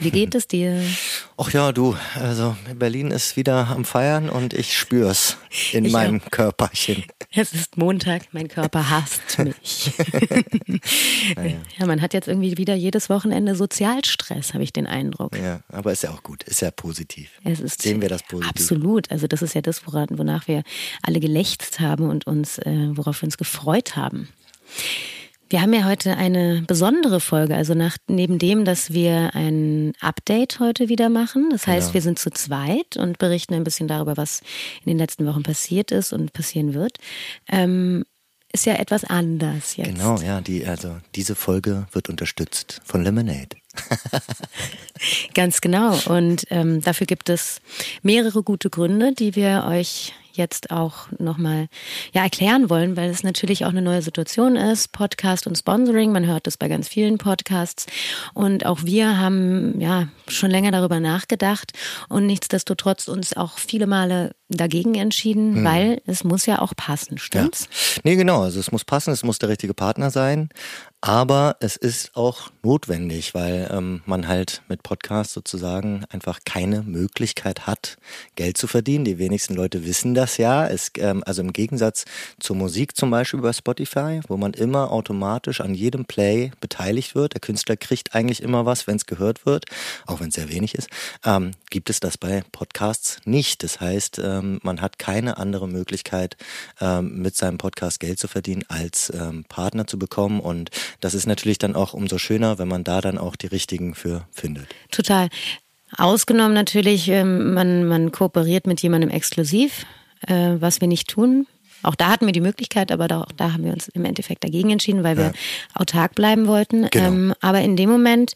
Wie geht es dir? Ach ja, du, also Berlin ist wieder am Feiern und ich spür's in Ich meinem Körperchen. Es ist Montag, mein Körper hasst mich. ja, man hat jetzt irgendwie wieder jedes Wochenende Sozialstress, habe ich den Eindruck. Ja, aber ist ja auch gut, ist ja positiv. Es ist Sehen wir das positiv? Absolut. Also das ist ja das, woran, wonach wir alle gelächzt haben und uns, äh, worauf wir uns gefreut haben. Wir haben ja heute eine besondere Folge, also nach, neben dem, dass wir ein Update heute wieder machen. Das heißt, Genau. wir sind zu zweit und berichten ein bisschen darüber, was in den letzten Wochen passiert ist und passieren wird. Ähm, ist ja etwas anders jetzt. Genau, ja, die, also diese Folge wird unterstützt von Lemonade. Ganz genau. Und ähm, dafür gibt es mehrere gute Gründe, die wir euch jetzt auch nochmal ja, erklären wollen, weil es natürlich auch eine neue Situation ist. Podcast und Sponsoring, man hört das bei ganz vielen Podcasts. Und auch wir haben ja schon länger darüber nachgedacht und nichtsdestotrotz uns auch viele Male dagegen entschieden, weil es muss ja auch passen, stimmt's? Nee, genau, also es muss passen, es muss der richtige Partner sein, aber es ist auch notwendig, weil ähm, man halt mit Podcasts sozusagen einfach keine Möglichkeit hat, Geld zu verdienen. Die wenigsten Leute wissen das ja. Es, ähm, also im Gegensatz zur Musik zum Beispiel über Spotify, wo man immer automatisch an jedem Play beteiligt wird. Der Künstler kriegt eigentlich immer was, wenn es gehört wird, auch wenn es sehr wenig ist, ähm, gibt es das bei Podcasts nicht. Das heißt, ähm, man hat keine andere Möglichkeit, ähm, mit seinem Podcast Geld zu verdienen, als ähm, Partner zu bekommen. Und das ist natürlich dann auch umso schöner, wenn man da dann auch die richtigen für findet. Total. Ausgenommen natürlich, ähm, man, man kooperiert mit jemandem exklusiv, äh, was wir nicht tun. Auch da hatten wir die Möglichkeit, aber da, auch da haben wir uns im Endeffekt dagegen entschieden, weil wir Ja. autark bleiben wollten. Genau. Ähm, aber in dem Moment,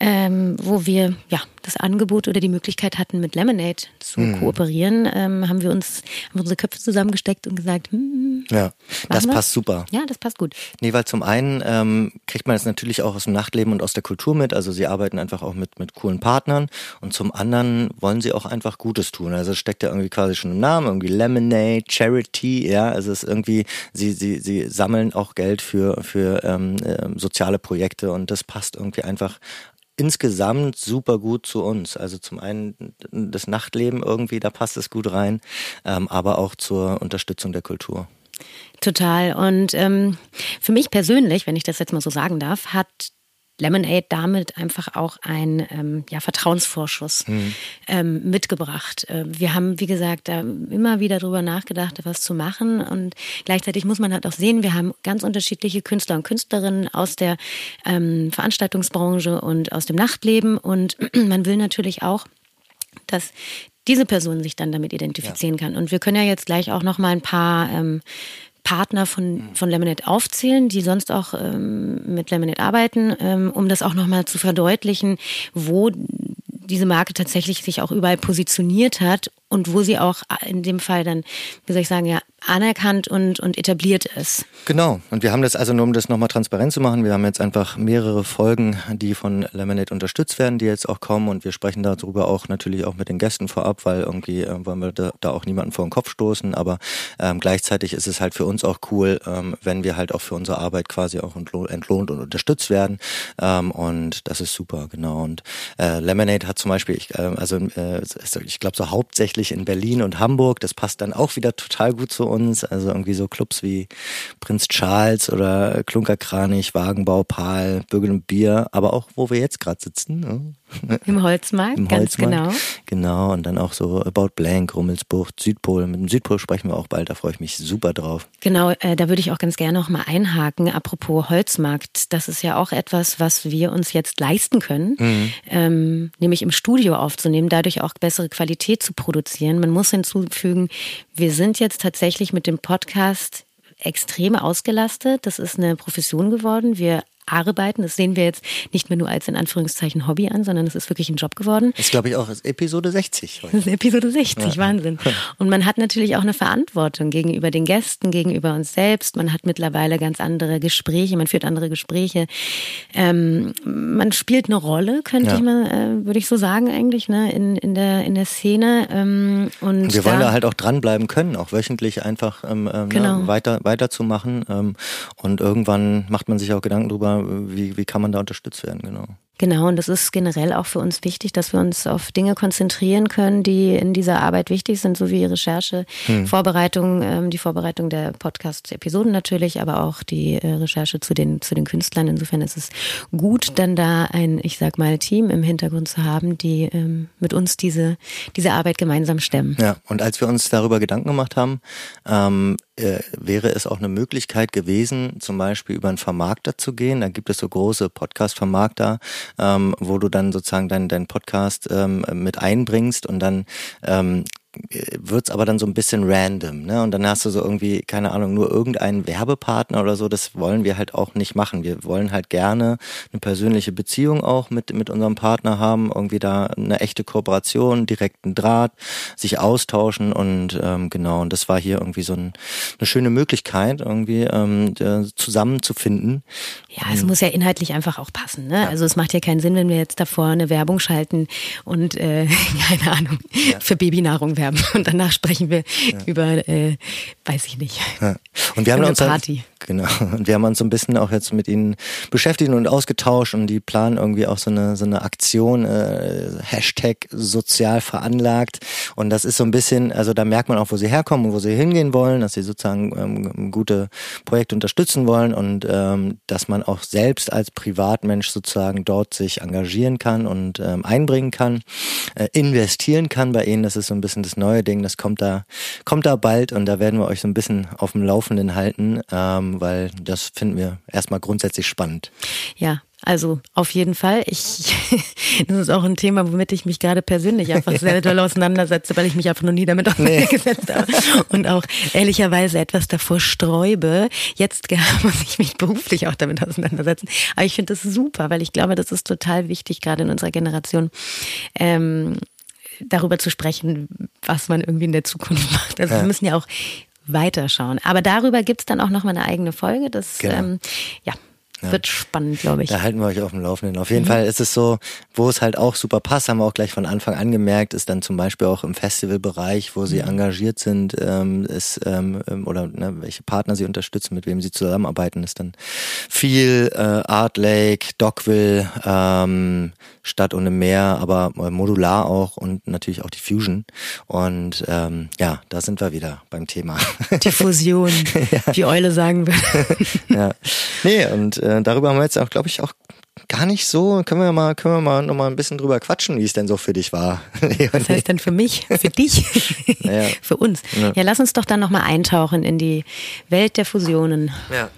ähm, wo wir ja das Angebot oder die Möglichkeit hatten, mit Lemonade zu Mhm. kooperieren, ähm, haben wir uns haben unsere Köpfe zusammengesteckt und gesagt, hm, Ja, das wir? passt super. ja, das passt gut. Nee, weil zum einen ähm, kriegt man das natürlich auch aus dem Nachtleben und aus der Kultur mit. Also sie arbeiten einfach auch mit, mit coolen Partnern. Und zum anderen wollen sie auch einfach Gutes tun. Also es steckt ja irgendwie quasi schon im Namen, irgendwie Lemonade, Charity, ja. Also es ist irgendwie, sie, sie, sie sammeln auch Geld für, für ähm, ähm, soziale Projekte und das passt irgendwie einfach insgesamt super gut zu uns. Also zum einen das Nachtleben irgendwie, da passt es gut rein, ähm, aber auch zur Unterstützung der Kultur. Total. Und ähm, für mich persönlich, wenn ich das jetzt mal so sagen darf, hat Lemonade damit einfach auch einen ähm, ja, Vertrauensvorschuss ähm, mitgebracht. Äh, wir haben, wie gesagt, da immer wieder drüber nachgedacht, was zu machen. Und gleichzeitig muss man halt auch sehen, wir haben ganz unterschiedliche Künstler und Künstlerinnen aus der ähm, Veranstaltungsbranche und aus dem Nachtleben. Und man will natürlich auch, dass diese Person sich dann damit identifizieren kann. Und wir können ja jetzt gleich auch noch mal ein paar ähm, Partner von, von Lemonade aufzählen, die sonst auch ähm, mit Lemonade arbeiten, ähm, um das auch noch mal zu verdeutlichen, wo diese Marke tatsächlich sich auch überall positioniert hat und wo sie auch in dem Fall dann, wie soll ich sagen, ja, anerkannt und, und etabliert ist. Genau. Und wir haben das also nur, um das nochmal transparent zu machen, wir haben jetzt einfach mehrere Folgen, die von Lemonade unterstützt werden, die jetzt auch kommen und wir sprechen darüber auch natürlich auch mit den Gästen vorab, weil irgendwie äh, wollen wir da, da auch niemanden vor den Kopf stoßen, aber ähm, gleichzeitig ist es halt für uns auch cool, ähm, wenn wir halt auch für unsere Arbeit quasi auch entlo- entlohnt und unterstützt werden ähm, und das ist super, genau. Und äh, Lemonade hat zum Beispiel, ich, äh, also äh, ich glaube so hauptsächlich in Berlin und Hamburg, das passt dann auch wieder total gut zu uns, also irgendwie so Clubs wie Prinz Charles oder Klunkerkranich, Wagenbau, Pal, Bürgel und Bier, aber auch wo wir jetzt gerade sitzen, ne? Im Holzmarkt, im ganz Holzmarkt. genau. Genau, und dann auch so About Blank, Rummelsbucht, Südpol. Mit dem Südpol sprechen wir auch bald, da freue ich mich super drauf. Genau, äh, da würde ich auch ganz gerne noch mal einhaken. Apropos Holzmarkt, das ist ja auch etwas, was wir uns jetzt leisten können, ähm, nämlich im Studio aufzunehmen, dadurch auch bessere Qualität zu produzieren. Man muss hinzufügen, wir sind jetzt tatsächlich mit dem Podcast extrem ausgelastet. Das ist eine Profession geworden. Wir arbeiten. Das sehen wir jetzt nicht mehr nur als in Anführungszeichen Hobby an, sondern es ist wirklich ein Job geworden. Das ist, glaube ich, auch Episode 60. Heute. Das ist Episode 60, ja. Wahnsinn. Und man hat natürlich auch eine Verantwortung gegenüber den Gästen, gegenüber uns selbst. Man hat mittlerweile ganz andere Gespräche, man führt andere Gespräche. Ähm, man spielt eine Rolle, könnte ja. ich mal, äh, würde ich so sagen eigentlich, ne, in, in, der, in der Szene. Ähm, und, und wir da, wollen da halt auch dranbleiben können, auch wöchentlich einfach ähm, ähm ne, genau. ne, weiter, weiterzumachen. Ähm, und irgendwann macht man sich auch Gedanken darüber, wie, wie kann man da unterstützt werden, genau. Genau, und das ist generell auch für uns wichtig, dass wir uns auf Dinge konzentrieren können, die in dieser Arbeit wichtig sind, so wie Recherche, hm. Vorbereitung, ähm, die Vorbereitung der Podcast-Episoden natürlich, aber auch die äh, Recherche zu den, zu den Künstlern. Insofern ist es gut, dann da ein, ich sag mal, Team im Hintergrund zu haben, die ähm, mit uns diese, diese Arbeit gemeinsam stemmen. Ja, und als wir uns darüber Gedanken gemacht haben, ähm, äh, wäre es auch eine Möglichkeit gewesen, zum Beispiel über einen Vermarkter zu gehen. Da gibt es so große Podcast-Vermarkter, ähm, wo du dann sozusagen deinen dein Podcast ähm, mit einbringst und dann ähm, wird's aber dann so ein bisschen random, ne? Und dann hast du so irgendwie, keine Ahnung, nur irgendeinen Werbepartner oder so. Das wollen wir halt auch nicht machen. Wir wollen halt gerne eine persönliche Beziehung auch mit, mit unserem Partner haben, irgendwie da eine echte Kooperation, direkten Draht, sich austauschen und ähm, genau, und das war hier irgendwie so ein, eine schöne Möglichkeit, irgendwie ähm, zusammenzufinden. Ja, es muss ja inhaltlich einfach auch passen, ne? Ja. Also es macht ja keinen Sinn, wenn wir jetzt davor eine Werbung schalten und äh, keine Ahnung, ja. für Babynahrung werben und danach sprechen wir ja. über, äh, weiß ich nicht. Ja. Und wir haben uns Party. Genau. Und wir haben uns so ein bisschen auch jetzt mit ihnen beschäftigt und ausgetauscht und die planen irgendwie auch so eine so eine Aktion äh, Hashtag sozial veranlagt und das ist so ein bisschen, also da merkt man auch, wo sie herkommen und wo sie hingehen wollen, dass sie sozusagen ähm, gute Projekte unterstützen wollen und ähm, dass man auch selbst als Privatmensch sozusagen dort sich engagieren kann und ähm, einbringen kann, äh, investieren kann bei ihnen. Das ist so ein bisschen das neue Ding, das kommt da, kommt da bald und da werden wir euch so ein bisschen auf dem Laufenden halten, ähm, weil das finden wir erstmal grundsätzlich spannend. Ja, also auf jeden Fall. Ich, das ist auch ein Thema, womit ich mich gerade persönlich einfach sehr doll auseinandersetze, weil ich mich einfach noch nie damit auseinandergesetzt nee. habe und auch ehrlicherweise etwas davor sträube. Jetzt muss ich mich beruflich auch damit auseinandersetzen. Aber ich finde das super, weil ich glaube, das ist total wichtig, gerade in unserer Generation. Ähm, darüber zu sprechen, was man irgendwie in der Zukunft macht. Also ja. wir müssen ja auch weiterschauen. Aber darüber gibt's dann auch nochmal eine eigene Folge. Das genau. ähm, ja, ja. Wird spannend, glaube ich. Da halten wir euch auf dem Laufenden. Auf jeden mhm. Fall ist es so, wo es halt auch super passt, haben wir auch gleich von Anfang an gemerkt, ist dann zum Beispiel auch im Festivalbereich, wo sie mhm. engagiert sind, ähm, ist, ähm, ähm, oder ne, welche Partner sie unterstützen, mit wem sie zusammenarbeiten, ist dann viel äh, Art Lake, Dockville, ähm, Stadt ohne Meer, aber äh, modular auch und natürlich auch die Fusion. Und ähm, ja, da sind wir wieder beim Thema. Die Fusion, ja. wie Eule sagen würde. ja. Nee, und äh, darüber haben wir jetzt auch, glaube ich, auch gar nicht so. Können wir mal, können wir mal noch mal ein bisschen drüber quatschen, wie es denn so für dich war. Was heißt denn für mich? Für dich? Naja. für uns. Ja. ja, lass uns doch dann noch mal eintauchen in die Welt der Fusionen. Ja.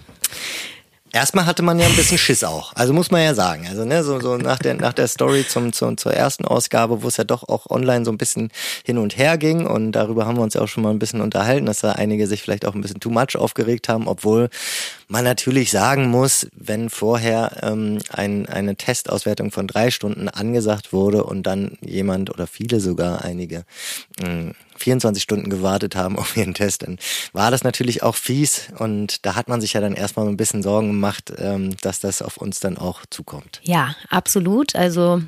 Erstmal hatte man ja ein bisschen Schiss auch. Also muss man ja sagen. Also ne, so, so nach der nach der Story zum, zum zur ersten Ausgabe, wo es ja doch auch online so ein bisschen hin und her ging und darüber haben wir uns ja auch schon mal ein bisschen unterhalten, dass da einige sich vielleicht auch ein bisschen too much aufgeregt haben, obwohl man natürlich sagen muss, wenn vorher ähm, ein, eine Testauswertung von drei Stunden angesagt wurde und dann jemand oder viele sogar einige mh, hm, 24 Stunden gewartet haben auf ihren Test, dann war das natürlich auch fies und da hat man sich ja dann erstmal ein bisschen Sorgen gemacht, ähm, dass das auf uns dann auch zukommt. Ja, absolut. Also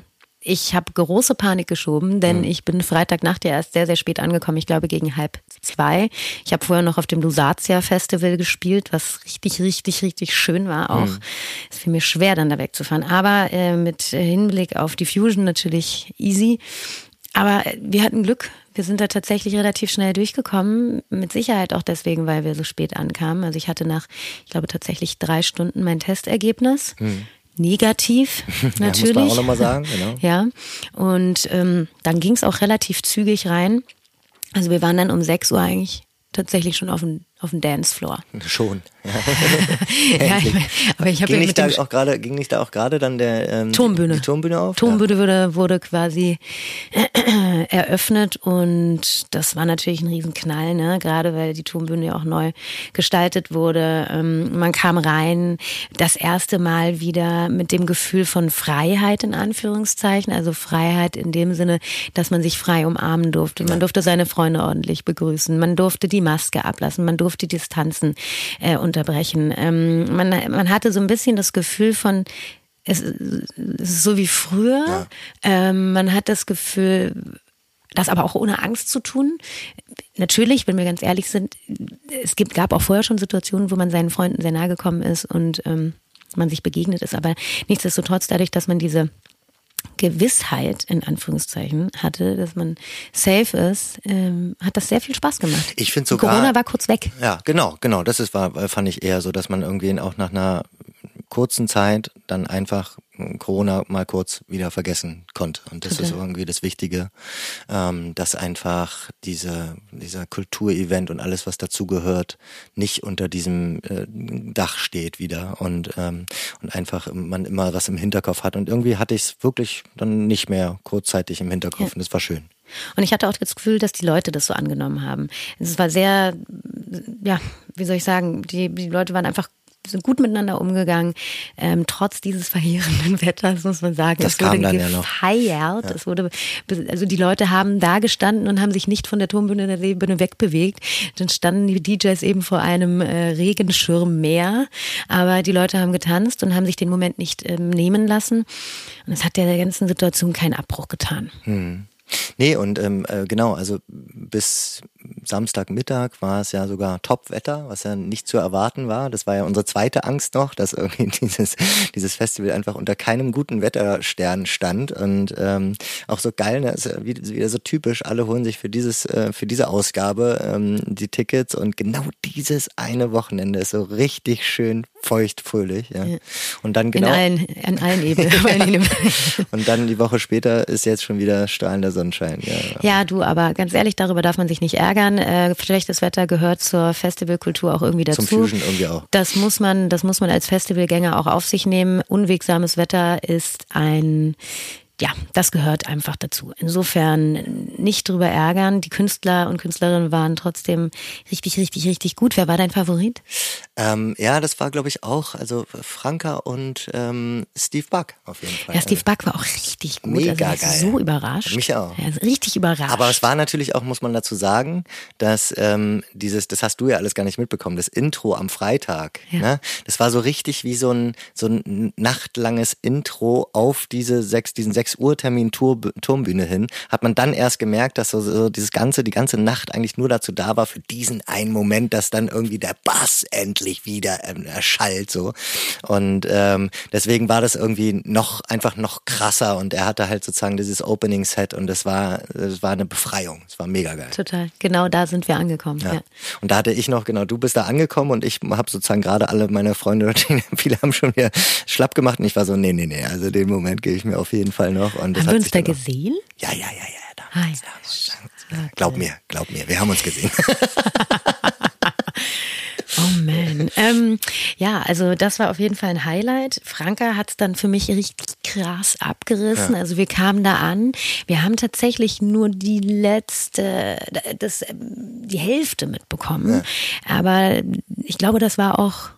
ich habe große Panik geschoben, denn mhm. ich bin Freitagnacht ja erst sehr, sehr spät angekommen. Ich glaube gegen halb zwei. Ich habe vorher noch auf dem Lusatia Festival gespielt, was richtig, richtig, richtig schön war auch. Mhm. Es fiel mir schwer, dann da wegzufahren. Aber äh, mit Hinblick auf die Fusion natürlich easy. Aber wir hatten Glück. Wir sind da tatsächlich relativ schnell durchgekommen. Mit Sicherheit auch deswegen, weil wir so spät ankamen. Also ich hatte nach, ich glaube, tatsächlich drei Stunden mein Testergebnis. Mhm. Negativ, natürlich. ja, muss man auch nochmal sagen, genau. Ja. Und ähm, dann ging es auch relativ zügig rein. Also wir waren dann um 6 Uhr eigentlich tatsächlich schon auf dem, auf dem Dancefloor. Schon. Ja, ja ich mein, aber ich habe ja nicht mit da auch gerade, ging nicht da auch gerade dann der ähm, Turmbühne. Die Turmbühne auf? Turmbühne wurde, wurde quasi eröffnet und das war natürlich ein Riesenknall, ne? gerade weil die Turmbühne ja auch neu gestaltet wurde. Ähm, man kam rein, das erste Mal wieder mit dem Gefühl von Freiheit in Anführungszeichen, also Freiheit in dem Sinne, dass man sich frei umarmen durfte. Man durfte seine Freunde ordentlich begrüßen, man durfte die Maske ablassen, man durfte Distanzen äh, unterbrechen. Ähm, man, man hatte so ein bisschen das Gefühl von, es ist so wie früher. Ja. Ähm, man hat das Gefühl, das aber auch ohne Angst zu tun. Natürlich, wenn wir ganz ehrlich sind, es gibt, gab auch vorher schon Situationen, wo man seinen Freunden sehr nahe gekommen ist und ähm, man sich begegnet ist. Aber nichtsdestotrotz, dadurch, dass man diese Gewissheit in Anführungszeichen hatte, dass man safe ist, ähm, hat das sehr viel Spaß gemacht. Ich finde sogar. Corona war kurz weg. Ja, genau, genau. Das ist, war, fand ich eher so, dass man irgendwie auch nach einer kurzen Zeit dann einfach Corona mal kurz wieder vergessen konnte. Und das Total. ist irgendwie das Wichtige, ähm, dass einfach diese, dieser Kulturevent und alles, was dazugehört, nicht unter diesem äh, Dach steht wieder und, ähm, und einfach man immer was im Hinterkopf hat. Und irgendwie hatte ich es wirklich dann nicht mehr kurzzeitig im Hinterkopf Ja. und das war schön. Und ich hatte auch das Gefühl, dass die Leute das so angenommen haben. Es war sehr, ja, wie soll ich sagen, die, die Leute waren einfach sind gut miteinander umgegangen, ähm, trotz dieses verheerenden Wetters, muss man sagen. Das es wurde kam dann ja noch. gefeiert. Es wurde, also die Leute haben da gestanden und haben sich nicht von der Turmbühne der Seebühne wegbewegt. Dann standen die DJs eben vor einem äh, Regenschirm mehr. Aber die Leute haben getanzt und haben sich den Moment nicht ähm, nehmen lassen. Und es hat der ganzen Situation keinen Abbruch getan. Nee, und ähm, äh, genau, also bis Samstagmittag war es ja sogar Top-Wetter, was ja nicht zu erwarten war. Das war ja unsere zweite Angst noch, dass irgendwie dieses, dieses Festival einfach unter keinem guten Wetterstern stand. Und ähm, auch so geil, ne, ist wieder, so typisch, alle holen sich für dieses, äh, für diese Ausgabe ähm, die Tickets und genau dieses eine Wochenende ist so richtig schön feucht, fröhlich. Ja. Und dann genau. Allen, an allen Ebenen. und dann die Woche später ist jetzt schon wieder strahlender Sonnenschein. Ja, Ja, du, aber ganz ehrlich, darüber darf man sich nicht ärgern. Äh, schlechtes Wetter gehört zur Festivalkultur auch irgendwie dazu. Zum Fusion irgendwie auch. Das muss man, das muss man als Festivalgänger auch auf sich nehmen. Unwegsames Wetter ist ein ja, das gehört einfach dazu. Insofern nicht drüber ärgern. Die Künstler und Künstlerinnen waren trotzdem richtig, richtig, richtig gut. Wer war dein Favorit? Ähm, ja, das war, glaube ich, auch, also Franka und ähm, Steve Buck auf jeden Fall. Ja, Steve Buck war auch richtig gut. Mega also, geil. So überrascht. Mich auch. Ja, richtig überrascht. Aber es war natürlich auch, muss man dazu sagen, dass ähm, dieses, das hast du ja alles gar nicht mitbekommen, das Intro am Freitag, Ja. ne? Das war so richtig wie so ein so ein nachtlanges Intro auf diese sechs, diesen sechs Uhr Termin Turmbühne hin. Hat man dann erst gemerkt, dass so, so dieses ganze, die ganze Nacht eigentlich nur dazu da war für diesen einen Moment, dass dann irgendwie der Bass endlich wieder ähm, erschallt so. Und ähm, deswegen war das irgendwie noch einfach noch krasser und er hatte halt sozusagen dieses Opening Set und das war das war eine Befreiung. Es war mega geil. Total. Genau da sind wir angekommen. Ja. Ja. Und da hatte ich noch, genau, du bist da angekommen und ich habe sozusagen gerade alle meine Freunde, viele haben schon wieder schlapp gemacht und ich war so, nee, nee, nee, also den Moment gebe ich mir auf jeden Fall noch. Und das Haben hat wir uns da dann auch- gesehen? Ja, ja, ja, ja. Da, Ah, ja. ja. Glaub mir, glaub mir, wir haben uns gesehen. Man. ähm, ja, also das war auf jeden Fall ein Highlight. Franka hat es dann für mich richtig krass abgerissen. Also wir kamen da an. Wir haben tatsächlich nur die letzte, das, ähm, die Hälfte mitbekommen. Aber ich glaube, das war auch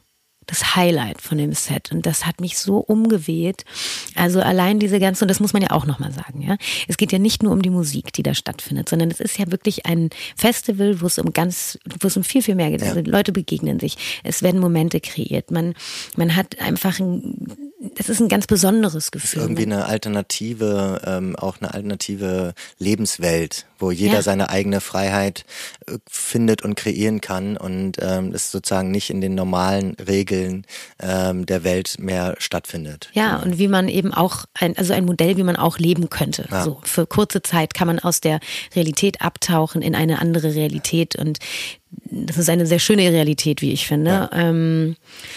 das Highlight von dem Set und das hat mich so umgeweht. Also allein diese ganze und das muss man ja auch noch mal sagen, ja. Es geht ja nicht nur um die Musik, die da stattfindet, sondern es ist ja wirklich ein Festival, wo es um ganz wo es um viel viel mehr geht. Also Leute begegnen sich, es werden Momente kreiert. Man man hat einfach ein das ist ein ganz besonderes Gefühl. Irgendwie eine alternative, ähm, auch eine alternative Lebenswelt, wo jeder Ja. seine eigene Freiheit äh, findet und kreieren kann und ähm, es sozusagen nicht in den normalen Regeln ähm, der Welt mehr stattfindet. Ja, und wie man eben auch ein, also ein Modell, wie man auch leben könnte. Ja. So für kurze Zeit kann man aus der Realität abtauchen in eine andere Realität und das ist eine sehr schöne Realität, wie ich finde. Ähm,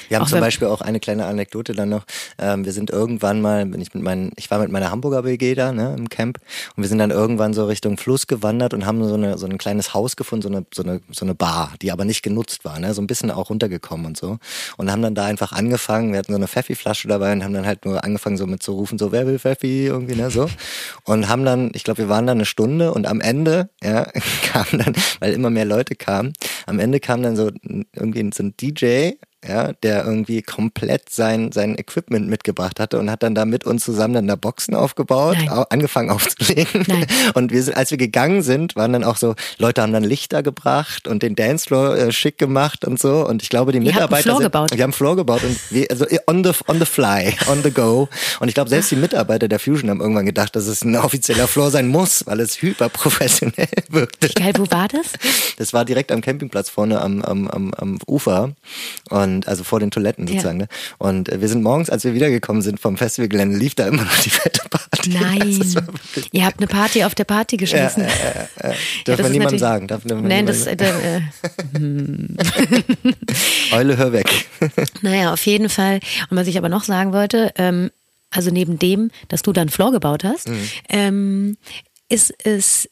Wir haben zum Beispiel auch eine kleine Anekdote dann noch. Ähm, wir sind irgendwann mal, bin ich mit meinen, ich war mit meiner Hamburger WG da, ne, im Camp, und wir sind dann irgendwann so Richtung Fluss ausgewandert und haben so, eine, so ein kleines Haus gefunden, so eine, so, eine, so eine Bar, die aber nicht genutzt war, ne? so ein bisschen auch runtergekommen und so. Und haben dann da einfach angefangen, wir hatten so eine Pfeffi-Flasche dabei und haben dann halt nur angefangen so mit zu rufen, so wer will Pfeffi irgendwie, ne, so. Und haben dann, ich glaube, wir waren da eine Stunde und am Ende, ja, kam dann, weil immer mehr Leute kamen, am Ende kam dann so irgendwie so ein DJ ja, der irgendwie komplett sein, sein Equipment mitgebracht hatte und hat dann da mit uns zusammen dann da Boxen aufgebaut, Nein. angefangen aufzulegen. Nein. Und wir sind, als wir gegangen sind, waren dann auch so, Leute haben dann Lichter gebracht und den Dancefloor äh, schick gemacht und so. Und ich glaube, die Mitarbeiter. Haben Floor sind, wir haben Floor gebaut und wir, also on the, on the fly, on the go. Und ich glaube, selbst die Mitarbeiter der Fusion haben irgendwann gedacht, dass es ein offizieller Floor sein muss, weil es hyperprofessionell wirkte. Geil, wo war das? Das war direkt am Campingplatz vorne am, am, am, am Ufer. Und und also vor den Toiletten sozusagen. Ja. Ne? Und äh, wir sind morgens, als wir wiedergekommen sind vom Festivalgelände, lief da immer noch die fette Party. Nein. Ihr habt eine Party auf der Party geschmissen. Ja, äh, äh, darf ja, man niemandem sagen. Darf man Nein, das. Äh. Eule, hör weg. naja, auf jeden Fall. Und was ich aber noch sagen wollte, ähm, also neben dem, dass du dann Floor gebaut hast, mhm. ähm, ist es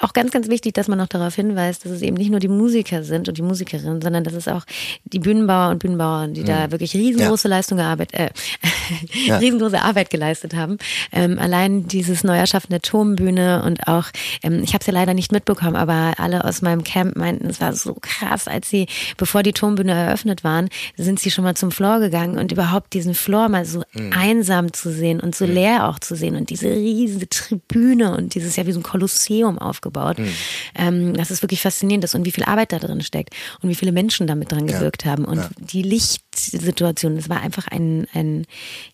auch ganz, ganz wichtig, dass man noch darauf hinweist, dass es eben nicht nur die Musiker sind und die Musikerinnen, sondern dass es auch die Bühnenbauer und Bühnenbauern, die mhm. da wirklich riesengroße ja. Leistung gearbeitet, äh, ja. riesengroße Arbeit geleistet haben. Ähm, allein dieses Neuerschaffen der Turmbühne und auch, ähm, ich habe es ja leider nicht mitbekommen, aber alle aus meinem Camp meinten, es war so krass, als sie, bevor die Turmbühne eröffnet waren, sind sie schon mal zum Floor gegangen und überhaupt diesen Floor mal so mhm. einsam zu sehen und so mhm. leer auch zu sehen und diese riesige Tribüne und dieses ja wie so ein Kolosseum aufgebaut. Mhm. Ähm, das ist wirklich faszinierend ist und wie viel Arbeit da drin steckt und wie viele Menschen damit dran gewirkt ja. haben und ja. die Lichtsituation, es war einfach ein, ein,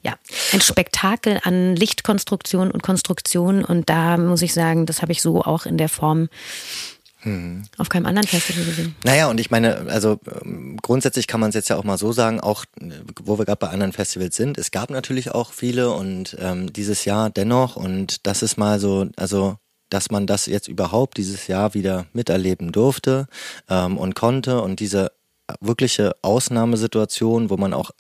ja, ein Spektakel an Lichtkonstruktion und Konstruktion und da muss ich sagen, das habe ich so auch in der Form mhm. auf keinem anderen Festival gesehen. Naja, und ich meine, also ähm, grundsätzlich kann man es jetzt ja auch mal so sagen, auch wo wir gerade bei anderen Festivals sind, es gab natürlich auch viele und ähm, dieses Jahr dennoch und das ist mal so, also dass man das jetzt überhaupt dieses Jahr wieder miterleben durfte ähm, und konnte. Und diese wirkliche Ausnahmesituation, wo man auch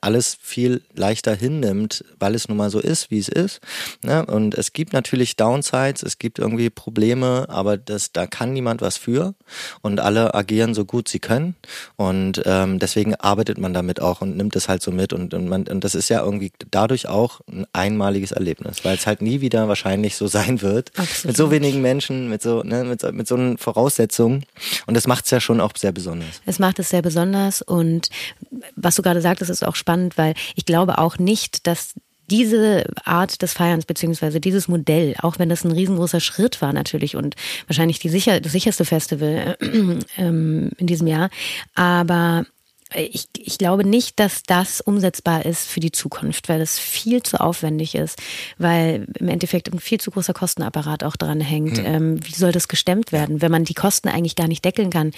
alles viel leichter hinnimmt, weil es nun mal so ist, wie es ist. Ne? Und es gibt natürlich Downsides, es gibt irgendwie Probleme, aber das, da kann niemand was für. Und alle agieren so gut sie können. Und ähm, deswegen arbeitet man damit auch und nimmt es halt so mit. Und, und, man, und das ist ja irgendwie dadurch auch ein einmaliges Erlebnis, weil es halt nie wieder wahrscheinlich so sein wird. Absolut. Mit so wenigen Menschen, mit so, ne, mit, mit so einen Voraussetzungen. Und das macht es ja schon auch sehr besonders. Es macht es sehr besonders. Und was du gerade sagtest, ist auch spannend, weil ich glaube auch nicht, dass diese Art des Feierns beziehungsweise dieses Modell, auch wenn das ein riesengroßer Schritt war natürlich und wahrscheinlich die sicher, das sicherste Festival äh, ähm, in diesem Jahr, aber ich, ich glaube nicht, dass das umsetzbar ist für die Zukunft, weil es viel zu aufwendig ist, weil im Endeffekt ein viel zu großer Kostenapparat auch dran hängt. Hm. Ähm, wie soll das gestemmt werden, wenn man die Kosten eigentlich gar nicht deckeln kann?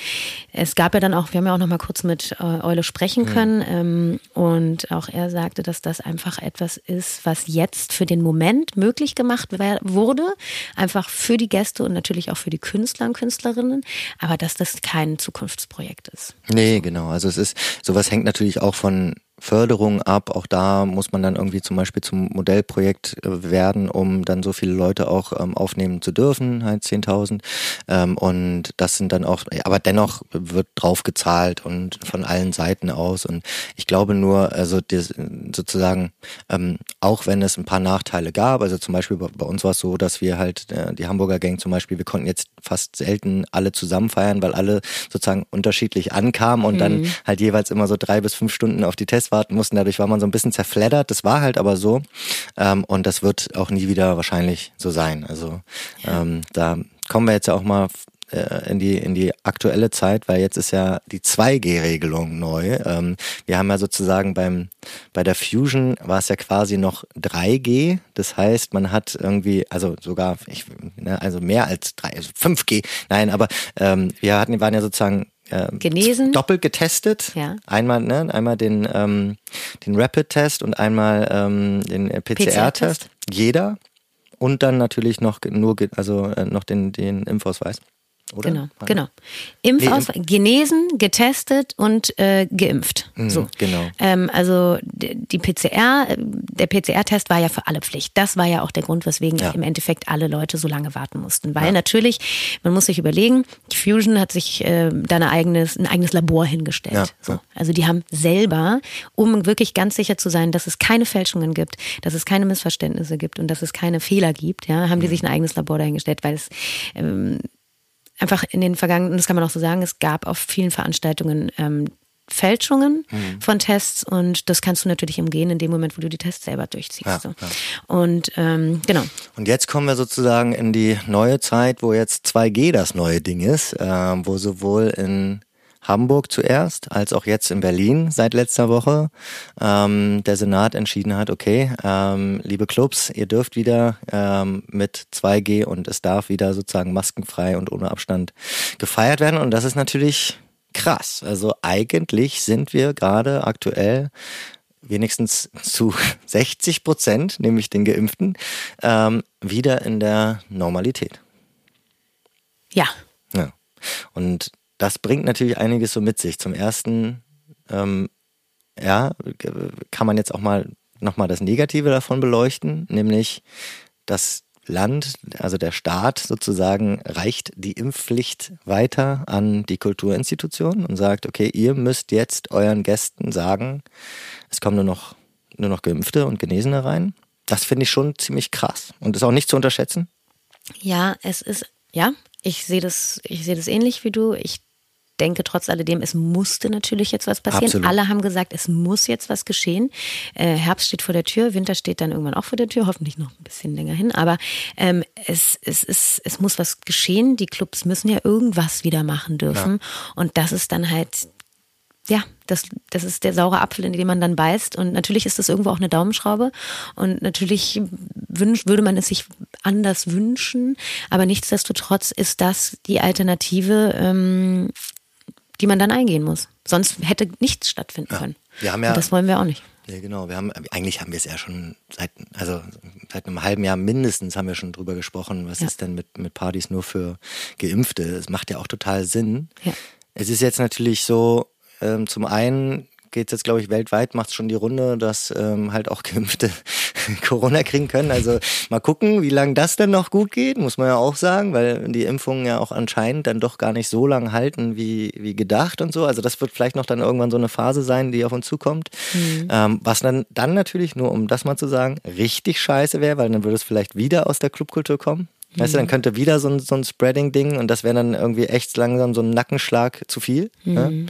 Es gab ja dann auch, wir haben ja auch noch mal kurz mit äh, Eule sprechen hm. können ähm, und auch er sagte, dass das einfach etwas ist, was jetzt für den Moment möglich gemacht wurde, einfach für die Gäste und natürlich auch für die Künstler und Künstlerinnen, aber dass das kein Zukunftsprojekt ist. Nee, genau. Also es ist Sowas hängt natürlich auch von Förderung ab. Auch da muss man dann irgendwie zum Beispiel zum Modellprojekt äh, werden, um dann so viele Leute auch ähm, aufnehmen zu dürfen, halt 10.000. Ähm, und das sind dann auch, aber dennoch wird drauf gezahlt und von allen Seiten aus. Und ich glaube nur, also das, sozusagen, ähm, auch wenn es ein paar Nachteile gab, also zum Beispiel bei, bei uns war es so, dass wir halt, äh, die Hamburger Gang zum Beispiel, wir konnten jetzt fast selten alle zusammen feiern, weil alle sozusagen unterschiedlich ankamen und mhm. dann halt jeweils immer so drei bis fünf Stunden auf die Tests warten mussten. Dadurch war man so ein bisschen zerfleddert. Das war halt aber so. Ähm, und das wird auch nie wieder wahrscheinlich so sein. Also ähm, da kommen wir jetzt ja auch mal äh, in die in die aktuelle Zeit, weil jetzt ist ja die 2G-Regelung neu. Ähm, wir haben ja sozusagen beim bei der Fusion war es ja quasi noch 3G. Das heißt, man hat irgendwie also sogar ich, ne, also mehr als 3, also 5G. Nein, aber ähm, wir hatten waren ja sozusagen äh, genesen. Doppelt getestet. Ja. Einmal, ne, einmal den, ähm, den Rapid-Test und einmal ähm, den äh, PCR-Test. PCR Jeder. Und dann natürlich noch nur, also äh, noch den, den Impfausweis. Oder? Genau, genau. Impfausweis, nee, genesen, getestet und äh, geimpft. Mhm, so. Genau. Ähm, also die PCR, der PCR-Test war ja für alle Pflicht. Das war ja auch der Grund, weswegen ja. im Endeffekt alle Leute so lange warten mussten. Weil ja. natürlich, man muss sich überlegen, die Fusion hat sich äh, da ein eigenes, ein eigenes Labor hingestellt. Ja. So. Also die haben selber, um wirklich ganz sicher zu sein, dass es keine Fälschungen gibt, dass es keine Missverständnisse gibt und dass es keine Fehler gibt, ja, haben die mhm. sich ein eigenes Labor dahingestellt, weil es ähm, einfach in den vergangenen, das kann man auch so sagen, es gab auf vielen Veranstaltungen ähm, Fälschungen mhm. von Tests und das kannst du natürlich umgehen in dem Moment, wo du die Tests selber durchziehst. Ja, so. Und ähm, genau. Und jetzt kommen wir sozusagen in die neue Zeit, wo jetzt 2G das neue Ding ist, äh, wo sowohl in Hamburg zuerst, als auch jetzt in Berlin seit letzter Woche ähm, der Senat entschieden hat, okay, ähm, liebe Clubs, ihr dürft wieder ähm, mit 2G und es darf wieder sozusagen maskenfrei und ohne Abstand gefeiert werden. Und das ist natürlich krass. Also eigentlich sind wir gerade aktuell wenigstens zu 60 Prozent, nämlich den Geimpften, ähm, wieder in der Normalität. Ja. Ja. Und das bringt natürlich einiges so mit sich. Zum ersten, ähm, ja, kann man jetzt auch mal nochmal das Negative davon beleuchten, nämlich das Land, also der Staat sozusagen, reicht die Impfpflicht weiter an die Kulturinstitutionen und sagt, okay, ihr müsst jetzt euren Gästen sagen, es kommen nur noch, nur noch Geimpfte und Genesene rein. Das finde ich schon ziemlich krass und ist auch nicht zu unterschätzen. Ja, es ist, ja, ich sehe das, ich das ähnlich wie du. Ich denke trotz alledem, es musste natürlich jetzt was passieren. Absolut. Alle haben gesagt, es muss jetzt was geschehen. Äh, Herbst steht vor der Tür, Winter steht dann irgendwann auch vor der Tür, hoffentlich noch ein bisschen länger hin. Aber ähm, es, es, es, es muss was geschehen. Die Clubs müssen ja irgendwas wieder machen dürfen. Ja. Und das ist dann halt ja, das, das ist der saure Apfel, in den man dann beißt. Und natürlich ist das irgendwo auch eine Daumenschraube. Und natürlich wünsch, würde man es sich anders wünschen. Aber nichtsdestotrotz ist das die Alternative, ähm, die man dann eingehen muss. Sonst hätte nichts stattfinden ja. können. Wir haben ja, Und das wollen wir auch nicht. Ja, genau. Wir haben, eigentlich haben wir es ja schon seit, also seit einem halben Jahr mindestens haben wir schon drüber gesprochen, was ja. ist denn mit, mit Partys nur für Geimpfte? Es macht ja auch total Sinn. Ja. Es ist jetzt natürlich so, ähm, zum einen geht es jetzt, glaube ich, weltweit, macht es schon die Runde, dass ähm, halt auch Geimpfte Corona kriegen können. Also mal gucken, wie lange das denn noch gut geht, muss man ja auch sagen, weil die Impfungen ja auch anscheinend dann doch gar nicht so lange halten wie, wie gedacht und so. Also das wird vielleicht noch dann irgendwann so eine Phase sein, die auf uns zukommt. Mhm. Ähm, was dann, dann natürlich, nur um das mal zu sagen, richtig scheiße wäre, weil dann würde es vielleicht wieder aus der Clubkultur kommen. Weißt du, dann mhm. könnte wieder so ein, so ein Spreading-Ding und das wäre dann irgendwie echt langsam so ein Nackenschlag zu viel. Ne? Mhm. Ne?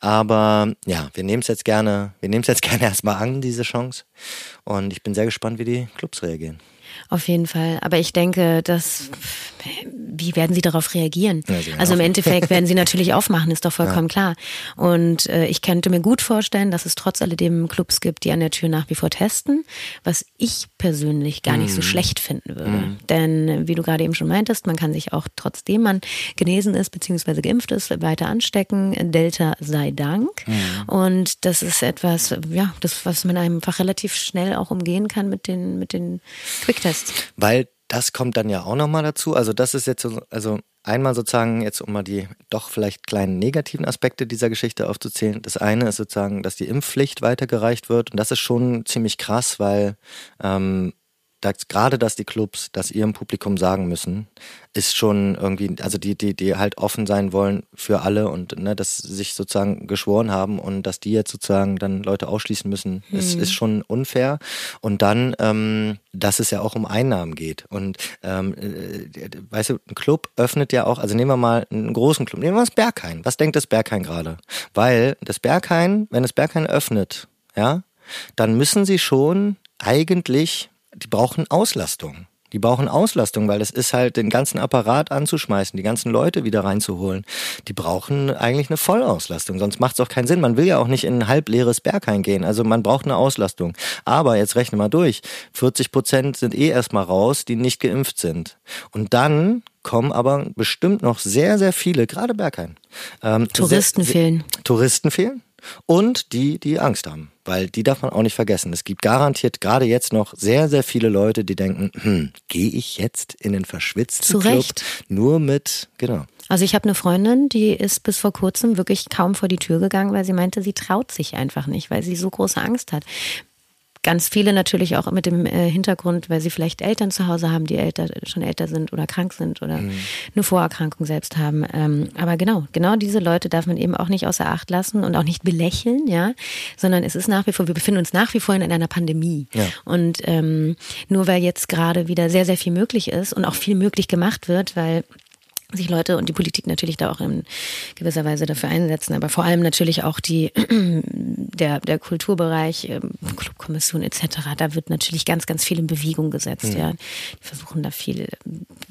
Aber ja, wir nehmen es jetzt gerne, wir nehmen es jetzt gerne erstmal an, diese Chance. Und ich bin sehr gespannt, wie die Clubs reagieren. Auf jeden Fall. Aber ich denke, dass wie werden sie darauf reagieren? Ja, also im Endeffekt werden sie natürlich aufmachen, ist doch vollkommen ja. klar. Und äh, ich könnte mir gut vorstellen, dass es trotz alledem Clubs gibt, die an der Tür nach wie vor testen, was ich persönlich gar nicht mm. so mhm. schlecht finden würde. Mm. Denn wie du gerade eben schon meintest, man kann sich auch trotzdem man genesen ist bzw. geimpft ist, weiter anstecken. Delta sei Dank. Mm. Und das ist etwas, ja, das, was man einfach relativ schnell auch umgehen kann mit den, mit den Quicktests. Weil das kommt dann ja auch nochmal dazu. Also das ist jetzt so, also einmal sozusagen jetzt, um mal die doch vielleicht kleinen negativen Aspekte dieser Geschichte aufzuzählen. Das eine ist sozusagen, dass die Impfpflicht weitergereicht wird und das ist schon ziemlich krass, weil ähm, dass gerade, dass die Clubs das ihrem Publikum sagen müssen, ist schon irgendwie, also die, die, die halt offen sein wollen für alle und ne, dass sich sozusagen geschworen haben und dass die jetzt sozusagen dann Leute ausschließen müssen, mhm. ist, ist schon unfair. Und dann, ähm, dass es ja auch um Einnahmen geht. Und ähm, äh, weißt du, ein Club öffnet ja auch, also nehmen wir mal einen großen Club, nehmen wir das Berghain. Was denkt das Berghain gerade? Weil das Berghain, wenn das Berghain öffnet, ja, dann müssen sie schon eigentlich die brauchen Auslastung. Die brauchen Auslastung, weil es ist halt den ganzen Apparat anzuschmeißen, die ganzen Leute wieder reinzuholen. Die brauchen eigentlich eine Vollauslastung, sonst macht es auch keinen Sinn. Man will ja auch nicht in ein halbleeres Berghain gehen. Also man braucht eine Auslastung. Aber jetzt rechne mal durch. 40 Prozent sind eh erstmal raus, die nicht geimpft sind. Und dann kommen aber bestimmt noch sehr, sehr viele, gerade Berghain. Ähm, Touristen sehr, fehlen. Touristen fehlen. Und die, die Angst haben. Weil die darf man auch nicht vergessen. Es gibt garantiert gerade jetzt noch sehr, sehr viele Leute, die denken, hm, gehe ich jetzt in den verschwitzten Zu Club nur mit, genau. Also ich habe eine Freundin, die ist bis vor kurzem wirklich kaum vor die Tür gegangen, weil sie meinte, sie traut sich einfach nicht, weil sie so große Angst hat. Ganz viele natürlich auch mit dem äh, Hintergrund, weil sie vielleicht Eltern zu Hause haben, die älter, schon älter sind oder krank sind oder eine Vorerkrankung selbst haben. Ähm, aber genau, genau diese Leute darf man eben auch nicht außer Acht lassen und auch nicht belächeln, ja, sondern es ist nach wie vor, wir befinden uns nach wie vor in einer Pandemie. Ja. Und ähm, nur weil jetzt gerade wieder sehr, sehr viel möglich ist und auch viel möglich gemacht wird, weil sich Leute und die Politik natürlich da auch in gewisser Weise dafür einsetzen, aber vor allem natürlich auch die der der Kulturbereich, ähm, Clubkommission etc. Da wird natürlich ganz ganz viel in Bewegung gesetzt. Ja, die versuchen da viel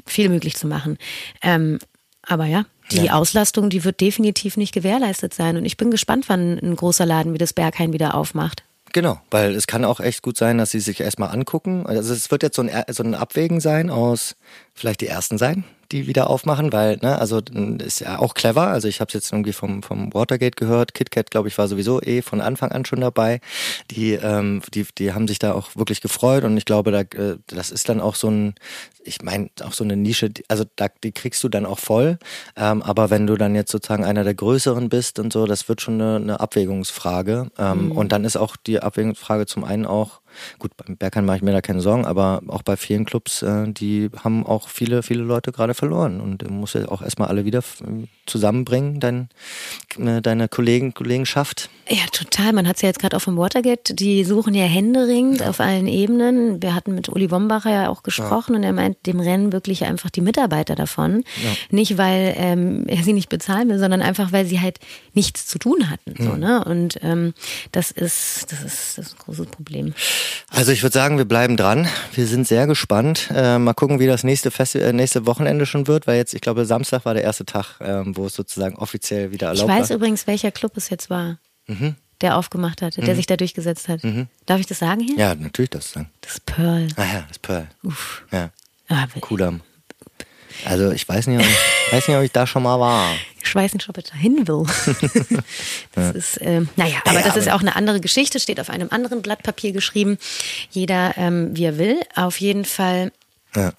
viel möglich zu machen. Ähm, aber ja, die Ja. Auslastung, die wird definitiv nicht gewährleistet sein. Und ich bin gespannt, wann ein großer Laden wie das Berghain wieder aufmacht. Genau, weil es kann auch echt gut sein, dass sie sich erstmal angucken. Also es wird jetzt so ein, so ein Abwägen sein aus vielleicht die ersten sein, die wieder aufmachen, weil, ne, also ist ja auch clever. Also ich habe es jetzt irgendwie vom, vom Watergate gehört. KitKat, glaube ich, war sowieso eh von Anfang an schon dabei. Die, ähm, die, die haben sich da auch wirklich gefreut und ich glaube, da, äh, das ist dann auch so ein, ich meine, auch so eine Nische, die- also da, die kriegst du dann auch voll. Ähm, aber wenn du dann jetzt sozusagen einer der größeren bist und so, das wird schon eine, eine Abwägungsfrage. Ähm, Und dann ist auch die Abwägungsfrage zum einen auch, gut, beim Bergheim mache ich mir da keine Sorgen, aber auch bei vielen Clubs, äh, die haben auch viele, viele Leute gerade verloren. Und du musst ja auch erstmal alle wieder f- zusammenbringen, dein, äh, deine Kollegen, Kollegenschaft. Ja, total. Man hat es ja jetzt gerade auch vom Watergate. Die suchen ja händeringend auf allen Ebenen. Wir hatten mit Uli Wombacher ja auch gesprochen und er meint, dem rennen wirklich einfach die Mitarbeiter davon. Nicht, weil ähm, er sie nicht bezahlen will, sondern einfach, weil sie halt nichts zu tun hatten. So, ne? Und ähm, das, ist, das, ist, das ist ein großes Problem. Also ich würde sagen, wir bleiben dran. Wir sind sehr gespannt. Äh, mal gucken, wie das nächste, Festi äh, nächste Wochenende schon wird, weil jetzt, ich glaube, Samstag war der erste Tag, ähm, wo es sozusagen offiziell wieder Ich erlaubt weiß war. übrigens, welcher Club es jetzt war, der aufgemacht hat, der sich da durchgesetzt hat. Darf ich das sagen hier? Ja, natürlich das dann. Das Pearl. Ah ja, das Pearl. Uff. Ja, Ah, Kudam. Also ich weiß nicht, ob ich, weiß nicht, ob ich da schon mal war. Ich weiß nicht, ob ich da hin will. das ist, ähm, naja, aber das ist aber- auch eine andere Geschichte, steht auf einem anderen Blatt Papier geschrieben. Jeder, ähm, wie er will. Auf jeden Fall Ja.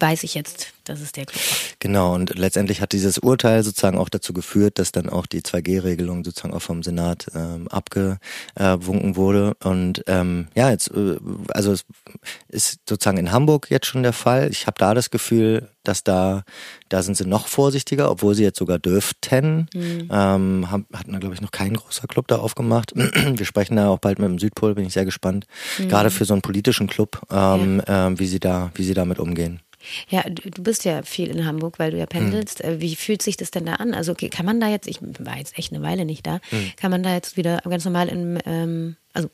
weiß ich jetzt, dass es der war. Genau, und letztendlich hat dieses Urteil sozusagen auch dazu geführt, dass dann auch die 2G-Regelung sozusagen auch vom Senat ähm, abgewunken wurde. Und ähm, ja, jetzt, äh, also es ist sozusagen in Hamburg jetzt schon der Fall. Ich habe da das Gefühl, dass da, da sind sie noch vorsichtiger, obwohl sie jetzt sogar dürften. Ähm, haben, hatten da, glaube ich, noch kein großer Club da aufgemacht. Wir sprechen da auch bald mit dem Südpol, bin ich sehr gespannt. Gerade für so einen politischen Club, ähm, ähm, wie sie da, wie sie damit umgehen. Ja, du bist ja viel in Hamburg, weil du ja pendelst. Äh, Wie fühlt sich das denn da an? Also okay, kann man da jetzt, ich war jetzt echt eine Weile nicht da, kann man da jetzt wieder ganz normal in, ähm, also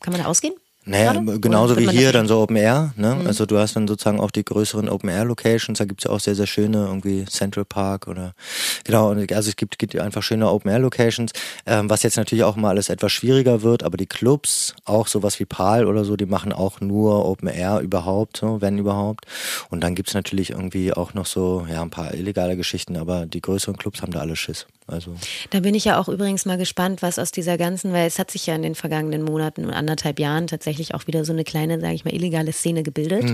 kann man da ausgehen? Naja, Gerade? genauso wie hier da- dann so Open Air. Ne? Also du hast dann sozusagen auch die größeren Open Air Locations. Da gibt's ja auch sehr, sehr schöne, irgendwie Central Park oder genau. Also es gibt, gibt einfach schöne Open Air Locations, ähm, was jetzt natürlich auch mal alles etwas schwieriger wird. Aber die Clubs, auch sowas wie Pal oder so, die machen auch nur Open Air überhaupt, so, wenn überhaupt. Und dann gibt's natürlich irgendwie auch noch so ja ein paar illegale Geschichten. Aber die größeren Clubs haben da alle Schiss. Also Da bin ich ja auch übrigens mal gespannt, was aus dieser ganzen, weil es hat sich ja in den vergangenen Monaten und anderthalb Jahren tatsächlich auch wieder so eine kleine, sage ich mal, illegale Szene gebildet.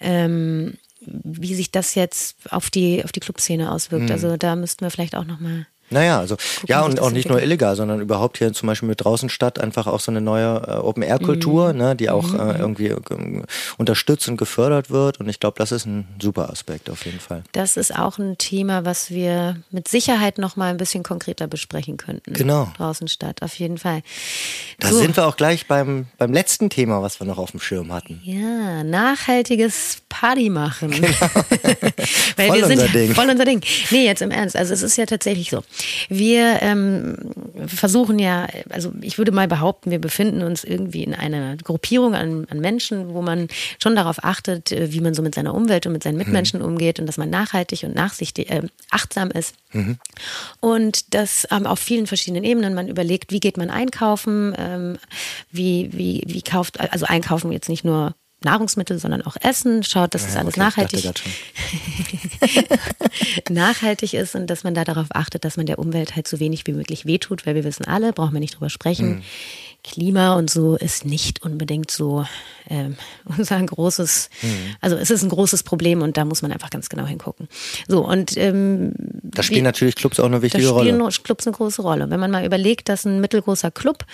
Ähm, wie sich das jetzt auf die, auf die Clubszene auswirkt. Also da müssten wir vielleicht auch nochmal. Naja, also ja wie sich und auch nicht nur illegal, sondern überhaupt hier zum Beispiel mit draußen Stadt einfach auch so eine neue äh, Open-Air-Kultur, Mhm. ne, die auch äh, irgendwie ähm, unterstützt und gefördert wird. Und ich glaube, das ist ein super Aspekt auf jeden Fall. Das ist auch ein Thema, was wir mit Sicherheit nochmal ein bisschen konkreter besprechen könnten. Genau. Draußen statt, auf jeden Fall. Da So. sind wir auch gleich beim, beim letzten Thema, was wir noch auf dem Schirm hatten. Ja, nachhaltiges Party machen. Weil Voll wir sind unser Ding. voll unser Ding. Nee, jetzt im Ernst. Also es ist ja tatsächlich so. Wir ähm, versuchen ja, also ich würde mal behaupten, wir befinden uns irgendwie in einer Gruppierung an, an Menschen, wo man schon darauf achtet, äh, wie man so mit seiner Umwelt und mit seinen Mitmenschen umgeht und dass man nachhaltig und nachsichtig, äh, achtsam ist. Und das ähm, auf vielen verschiedenen Ebenen. Man überlegt, wie geht man einkaufen, ähm, wie, wie, wie kauft, also einkaufen jetzt nicht nur Nahrungsmittel, sondern auch Essen, schaut, dass das alles okay, ich dachte nachhaltig schon. nachhaltig ist und dass man da darauf achtet, dass man der Umwelt halt so wenig wie möglich wehtut, weil wir wissen alle, brauchen wir nicht drüber sprechen. Mhm. Klima und so ist nicht unbedingt so äh, unser großes, mhm. also es ist ein großes Problem und da muss man einfach ganz genau hingucken. So und ähm, da spielen wie, natürlich Clubs auch eine wichtige da spielen Rolle. Clubs eine große Rolle. Wenn man mal überlegt, dass ein mittelgroßer Club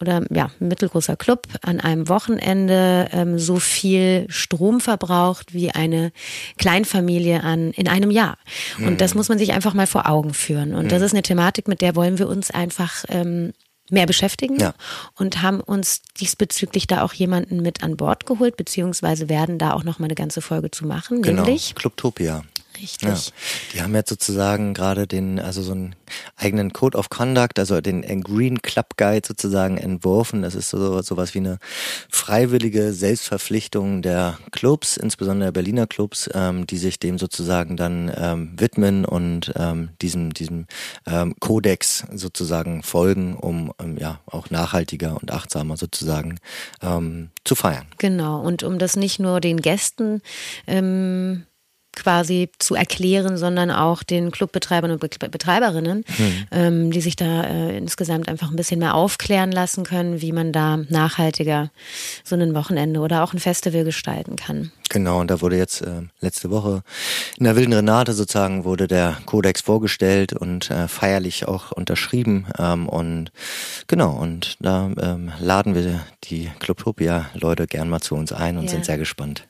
oder ja ein mittelgroßer Club an einem Wochenende ähm, so viel Strom verbraucht wie eine Kleinfamilie an in einem Jahr und mhm. das muss man sich einfach mal vor Augen führen und mhm. das ist eine Thematik, mit der wollen wir uns einfach ähm, mehr beschäftigen ja. und haben uns diesbezüglich da auch jemanden mit an Bord geholt, beziehungsweise werden da auch noch mal eine ganze Folge zu machen, genau. nämlich Clubtopia. Richtig. Ja. Die haben jetzt sozusagen gerade den, also so einen eigenen Code of Conduct, also den Green Club Guide sozusagen entworfen. Das ist so sowas wie eine freiwillige Selbstverpflichtung der Clubs, insbesondere der Berliner Clubs, ähm, die sich dem sozusagen dann ähm, widmen und ähm, diesem diesem ähm, Kodex sozusagen folgen, um ähm, ja auch nachhaltiger und achtsamer sozusagen ähm, zu feiern. Genau. Und um das nicht nur den Gästen ähm, quasi zu erklären, sondern auch den Clubbetreibern und Betreiberinnen, mhm. ähm, die sich da äh, insgesamt einfach ein bisschen mehr aufklären lassen können, wie man da nachhaltiger so ein Wochenende oder auch ein Festival gestalten kann. Genau, und da wurde jetzt äh, letzte Woche in der Wilden Renate sozusagen wurde der Kodex vorgestellt und äh, feierlich auch unterschrieben. Ähm, und genau, und da ähm, laden wir die Clubtopia-Leute gern mal zu uns ein und ja. sind sehr gespannt.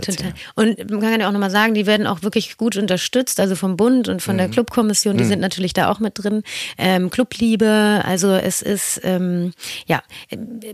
Total. Und man kann ja auch nochmal sagen, die werden auch wirklich gut unterstützt, also vom Bund und von mhm. der Clubkommission, die mhm. sind natürlich da auch mit drin. Ähm, Clubliebe, also es ist, ähm, ja,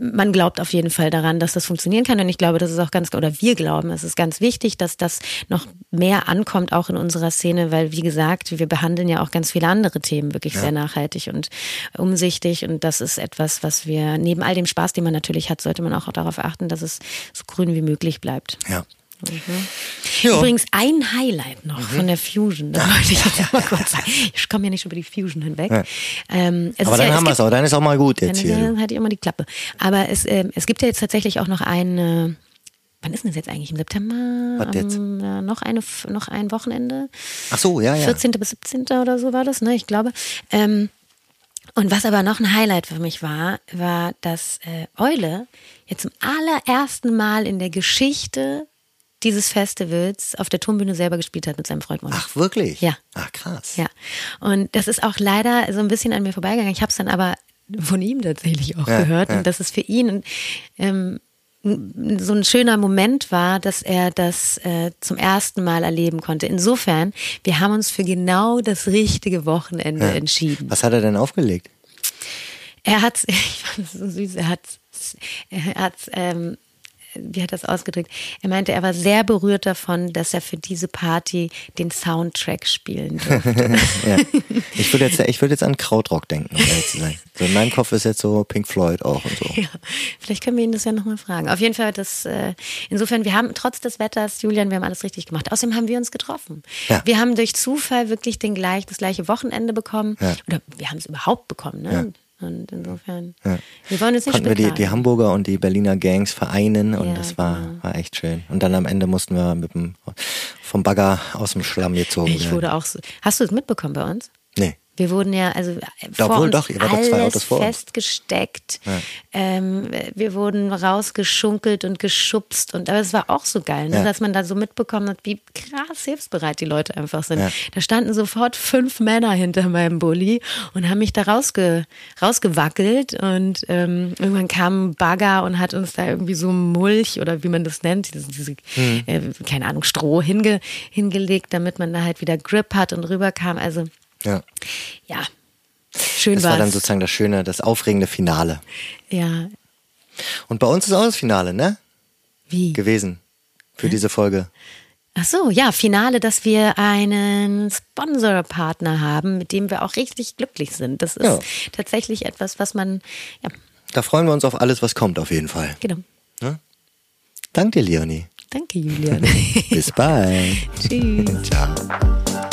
man glaubt auf jeden Fall daran, dass das funktionieren kann. Und ich glaube, das ist auch ganz, oder wir glauben, es ist ganz wichtig, dass das noch mehr ankommt, auch in unserer Szene, weil, wie gesagt, wir behandeln ja auch ganz viele andere Themen wirklich ja. sehr nachhaltig und umsichtig. Und das ist etwas, was wir neben all dem Spaß, den man natürlich hat, sollte man auch darauf achten, dass es so grün wie möglich bleibt. Ja. Mhm. Übrigens ein Highlight noch mhm. von der Fusion. Das wollte ich jetzt mal kurz sagen. Ich komme ja nicht über die Fusion hinweg. Ja. Ähm, Aber dann ja, haben wir es auch. Dann ist auch mal gut jetzt hier. Dann hatte ich immer die Klappe. Aber es, äh, es gibt ja jetzt tatsächlich auch noch eine. Wann ist denn das jetzt eigentlich? Im September? Was jetzt? Um, äh, noch, eine, noch ein Wochenende. Ach so, ja, ja. 14. bis 17. oder so war das, ne? Ich glaube. Ähm, und was aber noch ein Highlight für mich war, war, dass äh, Eule jetzt zum allerersten Mal in der Geschichte dieses Festivals auf der Turmbühne selber gespielt hat mit seinem Freund Monik. Ach, wirklich? Ja. Ach, krass. Ja. Und das ist auch leider so ein bisschen an mir vorbeigegangen. Ich habe es dann aber von ihm tatsächlich auch ja, gehört. Ja. Und das ist für ihn ähm, so ein schöner Moment war, dass er das äh, zum ersten Mal erleben konnte. Insofern, wir haben uns für genau das richtige Wochenende ja. entschieden. Was hat er denn aufgelegt? Er hat, ich fand es so süß, er hat, er hat ähm, wie hat er das ausgedrückt? Er meinte, er war sehr berührt davon, dass er für diese Party den Soundtrack spielen durfte. ja. Ich würde jetzt, ich würde jetzt an Krautrock denken, um ehrlich zu sein. So in meinem Kopf ist jetzt so Pink Floyd auch und so. Ja, vielleicht können wir ihn das ja nochmal fragen. Auf jeden Fall, das, äh, insofern, wir haben trotz des Wetters, Julian, wir haben alles richtig gemacht. Außerdem haben wir uns getroffen. Ja. Wir haben durch Zufall wirklich den gleich, das gleiche Wochenende bekommen. Ja. Oder wir haben es überhaupt bekommen, ne? Und insofern, ja. wir wollen jetzt nicht Konnten wir die, die Hamburger und die Berliner Gangs vereinen und ja, das war, genau. war echt schön. Und dann am Ende mussten wir mit dem, vom Bagger aus dem Schlamm gezogen Ich wurde auch so. Hast du es mitbekommen bei uns? Nee. Wir wurden ja, also da vor uns doch, ihr alles zwei Autos vor festgesteckt. Ja. Ähm, wir wurden rausgeschunkelt und geschubst. Und aber es war auch so geil, ne? ja. dass man da so mitbekommen hat, wie krass hilfsbereit die Leute einfach sind. Ja. Da standen sofort fünf Männer hinter meinem Bulli und haben mich da rausge, rausgewackelt. Und ähm, irgendwann kam ein Bagger und hat uns da irgendwie so Mulch oder wie man das nennt, diese, diese mhm. äh, keine Ahnung, Stroh hinge, hingelegt, damit man da halt wieder Grip hat und rüberkam. Also ja. Ja. Schön das war dann sozusagen das schöne, das aufregende Finale. Ja. Und bei uns ist auch das Finale, ne? Wie? Gewesen. Für Hä? diese Folge. Ach so, ja, Finale, dass wir einen Sponsorpartner haben, mit dem wir auch richtig glücklich sind. Das ist ja. tatsächlich etwas, was man, ja. Da freuen wir uns auf alles, was kommt, auf jeden Fall. Genau. Ne? Danke dir, Leonie. Danke, Julian. Bis bald. Tschüss. Ciao.